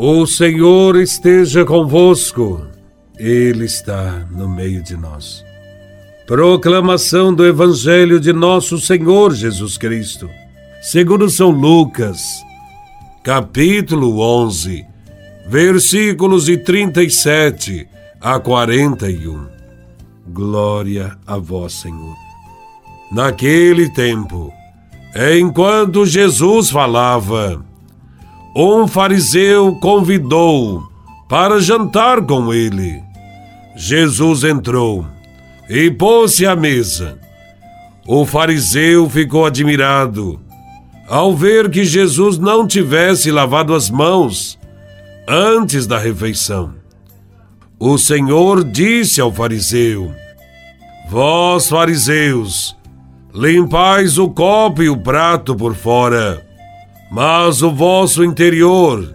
O Senhor esteja convosco, Ele está no meio de nós. Proclamação do Evangelho de Nosso Senhor Jesus Cristo, segundo São Lucas, capítulo 11, versículos de 37 a 41. Glória a Vós, Senhor. Naquele tempo, enquanto Jesus falava, um fariseu convidou para jantar com ele. Jesus entrou e pôs-se à mesa. O fariseu ficou admirado ao ver que Jesus não tivesse lavado as mãos antes da refeição. O Senhor disse ao fariseu: Vós, fariseus, limpais o copo e o prato por fora mas o vosso interior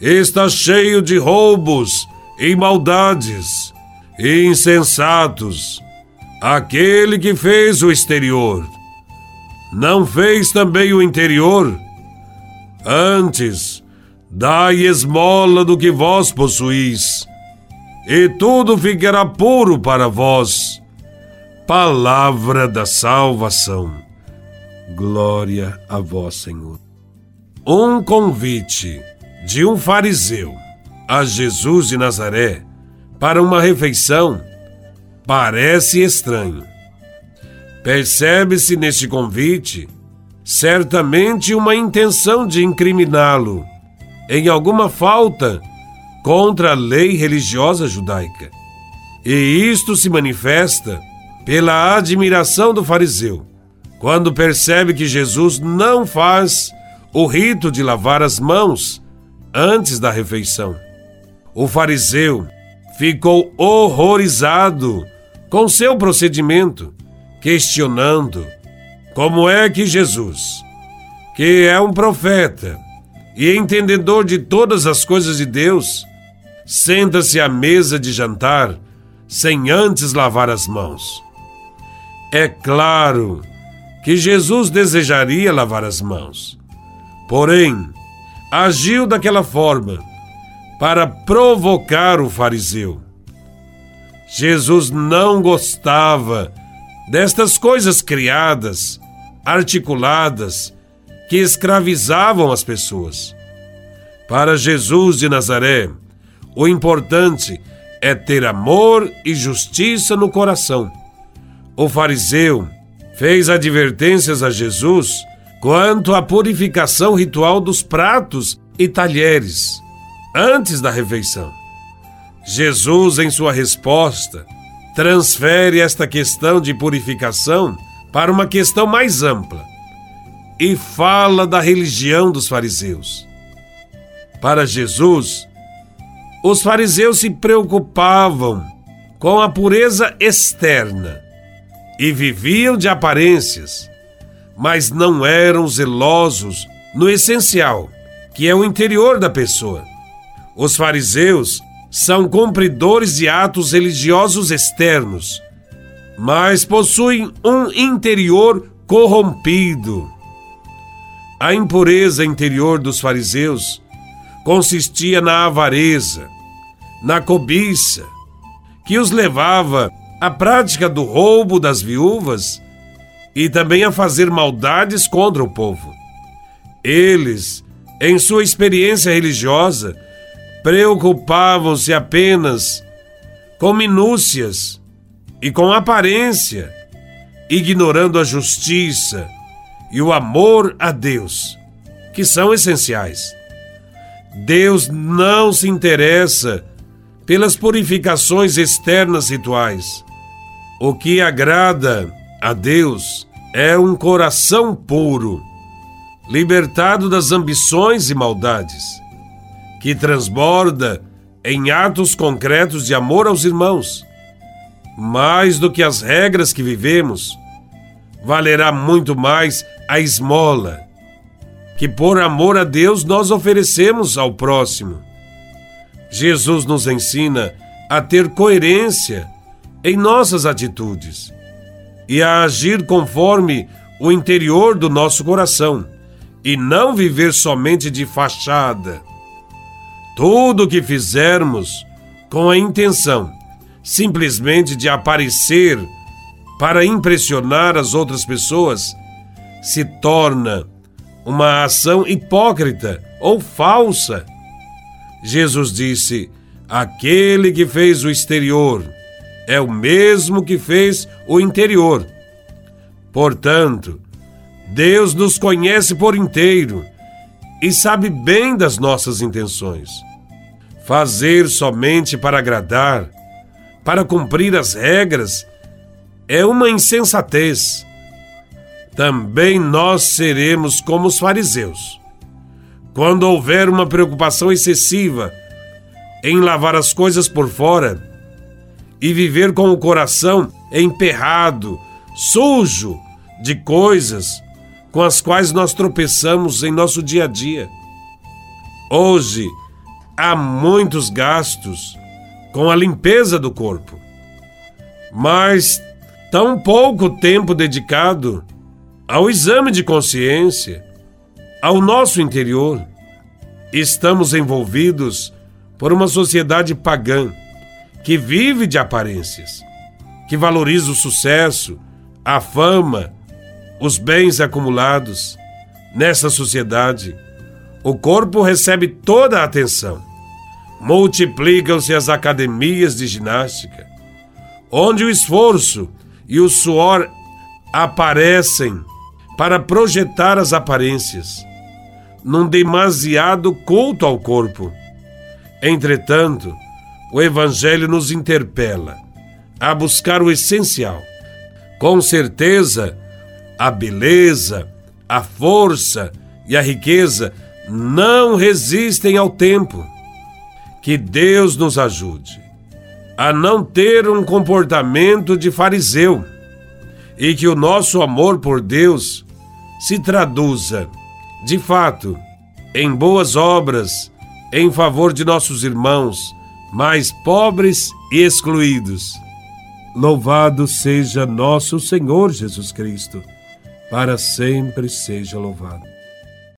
está cheio de roubos e maldades, e insensatos. Aquele que fez o exterior, não fez também o interior? Antes, dai esmola do que vós possuís, e tudo ficará puro para vós. Palavra da salvação. Glória a vós, Senhor. Um convite de um fariseu a Jesus de Nazaré para uma refeição parece estranho. Percebe-se neste convite certamente uma intenção de incriminá-lo em alguma falta contra a lei religiosa judaica. E isto se manifesta pela admiração do fariseu, quando percebe que Jesus não faz o rito de lavar as mãos antes da refeição. O fariseu ficou horrorizado com seu procedimento, questionando como é que Jesus, que é um profeta e entendedor de todas as coisas de Deus, senta-se à mesa de jantar sem antes lavar as mãos. É claro que Jesus desejaria lavar as mãos Porém, agiu daquela forma para provocar o fariseu. Jesus não gostava destas coisas criadas, articuladas, que escravizavam as pessoas. Para Jesus de Nazaré, o importante é ter amor e justiça no coração. O fariseu fez advertências a Jesus quanto à purificação ritual dos pratos e talheres antes da refeição. Jesus, em sua resposta, transfere esta questão de purificação para uma questão mais ampla e fala da religião dos fariseus. Para Jesus, os fariseus se preocupavam com a pureza externa e viviam de aparências mas não eram zelosos no essencial, que é o interior da pessoa. Os fariseus são cumpridores de atos religiosos externos, mas possuem um interior corrompido. A impureza interior dos fariseus consistia na avareza, na cobiça, que os levava à prática do roubo das viúvas e também a fazer maldades contra o povo. Eles, em sua experiência religiosa, preocupavam-se apenas com minúcias e com aparência, ignorando a justiça e o amor a Deus, que são essenciais. Deus não se interessa pelas purificações externas rituais. O que agrada a Deus é um coração puro, libertado das ambições e maldades, que transborda em atos concretos de amor aos irmãos. Mais do que as regras que vivemos, valerá muito mais a esmola, que por amor a Deus nós oferecemos ao próximo. Jesus nos ensina a ter coerência em nossas atitudes e a agir conforme o interior do nosso coração e não viver somente de fachada. Tudo o que fizermos com a intenção simplesmente de aparecer para impressionar as outras pessoas se torna uma ação hipócrita ou falsa. Jesus disse: Aquele que fez o exterior é o mesmo que fez o interior. Portanto, Deus nos conhece por inteiro e sabe bem das nossas intenções. Fazer somente para agradar, para cumprir as regras, é uma insensatez. Também nós seremos como os fariseus. Quando houver uma preocupação excessiva em lavar as coisas por fora e viver com o coração emperrado, sujo de coisas com as quais nós tropeçamos em nosso dia a dia. Hoje, há muitos gastos com a limpeza do corpo, mas tão pouco tempo dedicado ao exame de consciência, ao nosso interior. Estamos envolvidos por uma sociedade pagã que vive de aparências, que valoriza o sucesso, a fama, os bens acumulados. Nessa sociedade, o corpo recebe toda a atenção multiplicam-se as academias de ginástica, onde o esforço e o suor aparecem para projetar as aparências, num demasiado culto ao corpo. Entretanto, o Evangelho nos interpela a buscar o essencial. Com certeza, a beleza, a força e a riqueza não resistem ao tempo que Deus nos ajude a não ter um comportamento de fariseu e que o nosso amor por Deus se traduza, de fato, em boas obras em favor de nossos irmãos mais pobres e excluídos. Louvado seja nosso Senhor Jesus Cristo, para sempre seja louvado.